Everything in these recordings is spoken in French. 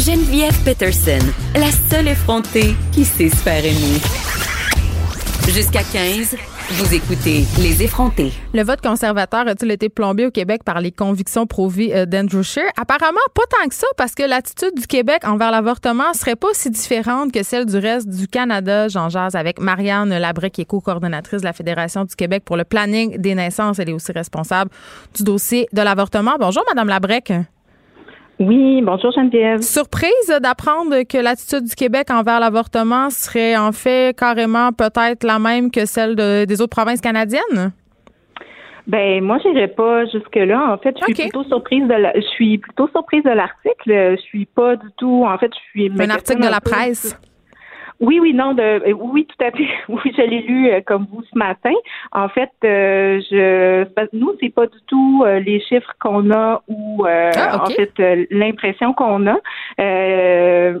Geneviève Peterson, la seule effrontée qui sait se. Jusqu'à 15, vous écoutez Les effrontés. Le vote conservateur a-t-il été plombé au Québec par les convictions pro-vie euh, d'Andrew Scheer? Apparemment, pas tant que ça, parce que l'attitude du Québec envers l'avortement serait pas si différente que celle du reste du Canada. J'en jase avec Marianne Labrec, qui est co-coordonnatrice de la Fédération du Québec pour le planning des naissances. Elle est aussi responsable du dossier de l'avortement. Bonjour, Madame Labrec. Oui, bonjour Geneviève. Surprise d'apprendre que l'attitude du Québec envers l'avortement serait en fait carrément peut-être la même que celle des autres provinces canadiennes? Ben moi j'irai pas jusque là. En fait, je suis plutôt surprise de je suis plutôt surprise de l'article. Je suis pas du tout. En fait, je suis. Un article de la presse. Oui, oui, non, de, euh, oui, tout à fait. Oui, je l'ai lu euh, comme vous ce matin. En fait, euh, je, nous, c'est pas du tout les chiffres qu'on a ou ah, en fait l'impression qu'on a.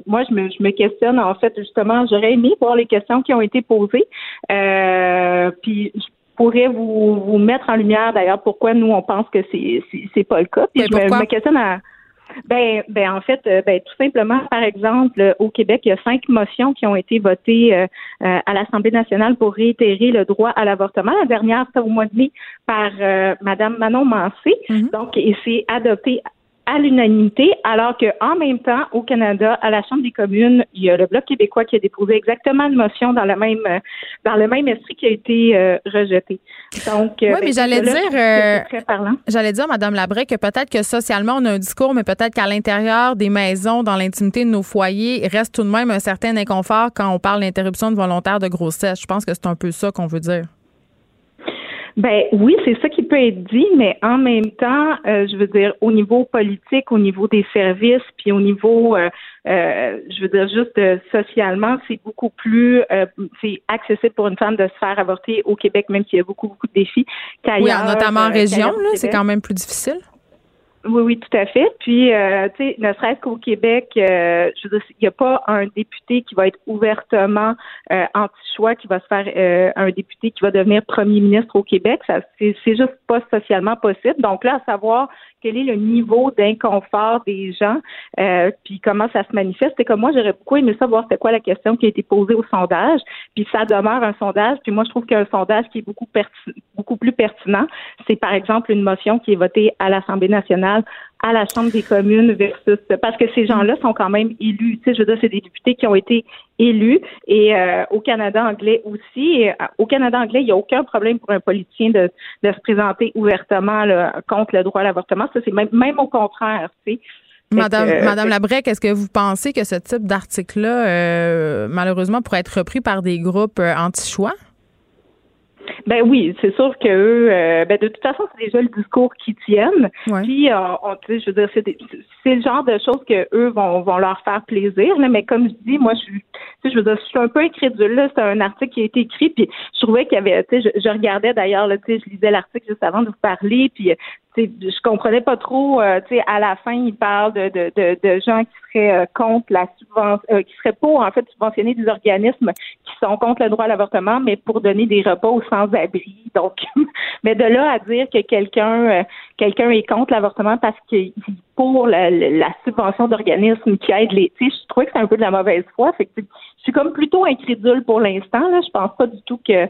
moi, je me, je me questionne. En fait, justement, j'aurais aimé voir les questions qui ont été posées. puis je pourrais vous, vous mettre en lumière d'ailleurs pourquoi nous on pense que c'est c'est pas le cas. Puis je me, me questionne à ben, ben en fait, euh, ben tout simplement, par exemple, au Québec, il y a cinq motions qui ont été votées euh, euh, à l'Assemblée nationale pour réitérer le droit à l'avortement. La dernière, c'était au mois de mai par Madame Manon Mancé. Mm-hmm. Donc, et c'est adopté à l'unanimité, alors qu'en même temps, au Canada, à la Chambre des communes, il y a le Bloc québécois qui a déposé exactement une motion dans le même dans le même esprit qui a été euh, rejeté. Donc, oui, mais ben, j'allais dire, euh, j'allais dire, Madame Labrec, que peut-être que socialement on a un discours, mais peut-être qu'à l'intérieur des maisons, dans l'intimité de nos foyers, il reste tout de même un certain inconfort quand on parle d'interruption de volontaire de grossesse. Je pense que c'est un peu ça qu'on veut dire. Ben oui, c'est ça qui peut être dit, mais en même temps, euh, je veux dire, au niveau politique, au niveau des services, puis au niveau, euh, euh, je veux dire, juste socialement, c'est beaucoup plus, c'est accessible pour une femme de se faire avorter au Québec, même s'il y a beaucoup, beaucoup de défis qu'ailleurs. Oui, notamment en région, là, c'est quand même plus difficile. Oui, oui, tout à fait. Puis, euh, tu sais, ne serait-ce qu'au Québec, euh, je veux dire, il n'y a pas un député qui va être ouvertement euh, anti-choix, qui va se faire euh, un député qui va devenir premier ministre au Québec. Ça, c'est, c'est juste pas socialement possible. Donc là, à savoir quel est le niveau d'inconfort des gens, euh, puis comment ça se manifeste. Et comme moi, j'aurais beaucoup aimé savoir c'était quoi la question qui a été posée au sondage, puis ça demeure un sondage. Puis moi, je trouve qu'un sondage qui est beaucoup beaucoup plus pertinent, c'est par exemple une motion qui est votée à l'Assemblée nationale à la Chambre des communes versus parce que ces gens-là sont quand même élus. Tu sais, je veux dire, c'est des députés qui ont été élus et euh, au Canada anglais aussi. Euh, au Canada anglais, il n'y a aucun problème pour un politicien de, de se présenter ouvertement contre le droit à l'avortement. Ça, c'est même, même au contraire. Tu sais. Madame, Madame Labrec, est-ce que vous pensez que ce type d'article-là, euh, malheureusement, pourrait être repris par des groupes anti-choix? Ben oui, c'est sûr que eux, euh, ben de toute façon, c'est déjà le discours qu'ils tiennent. Puis, euh, on, je veux dire, c'est, c'est le genre de choses que eux vont, vont leur faire plaisir. Là, mais comme je dis, moi, je suis, je veux dire, je suis un peu incrédule. Là, c'est un article qui a été écrit, puis je trouvais qu'il y avait, tu sais, je, je, regardais d'ailleurs, tu sais, je lisais l'article juste avant de vous parler, puis je comprenais pas trop. Euh, tu sais, à la fin, il parle de, de, de, de gens qui seraient euh, contre la subvention, euh, qui seraient pour en fait subventionner des organismes qui sont contre le droit à l'avortement, mais pour donner des repas aux sans-abri. Donc, mais de là à dire que quelqu'un quelqu'un est contre l'avortement parce qu'il pour la, la subvention d'organismes qui aident les. Tu sais, je trouvais que c'est un peu de la mauvaise foi. Fait que, je suis comme plutôt incrédule pour l'instant. Là, je pense pas du tout que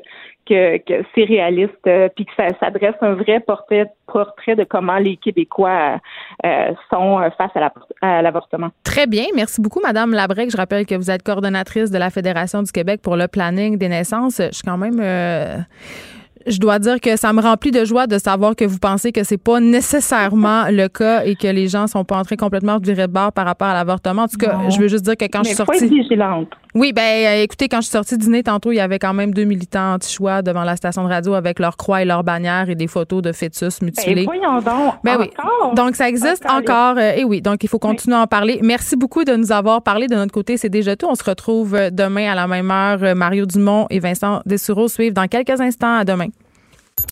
que, c'est réaliste, euh, puis que ça s'adresse un vrai portrait, portrait de comment les Québécois euh, sont euh, face à l'avortement. Très bien. Merci beaucoup, Madame Labrec. Je rappelle que vous êtes coordonnatrice de la Fédération du Québec pour le planning des naissances. Je suis quand même je dois dire que ça me remplit de joie de savoir que vous pensez que c'est pas nécessairement le cas et que les gens sont pas entrés complètement du de bord par rapport à l'avortement. En tout cas, je veux juste dire que quand je suis sortie. Oui, ben euh, écoutez, quand je suis sortie dîner tantôt, il y avait quand même deux militants anti-choix devant la station de radio avec leur croix et leur bannière et des photos de fœtus mutilés. Ben, voyons donc. Ben oui. Donc ça existe encore. Euh, et oui, donc il faut continuer à en parler. Merci beaucoup de nous avoir parlé. De notre côté, c'est déjà tout. On se retrouve demain à la même heure. Mario Dumont et Vincent Dessureau suivent dans quelques instants. À demain.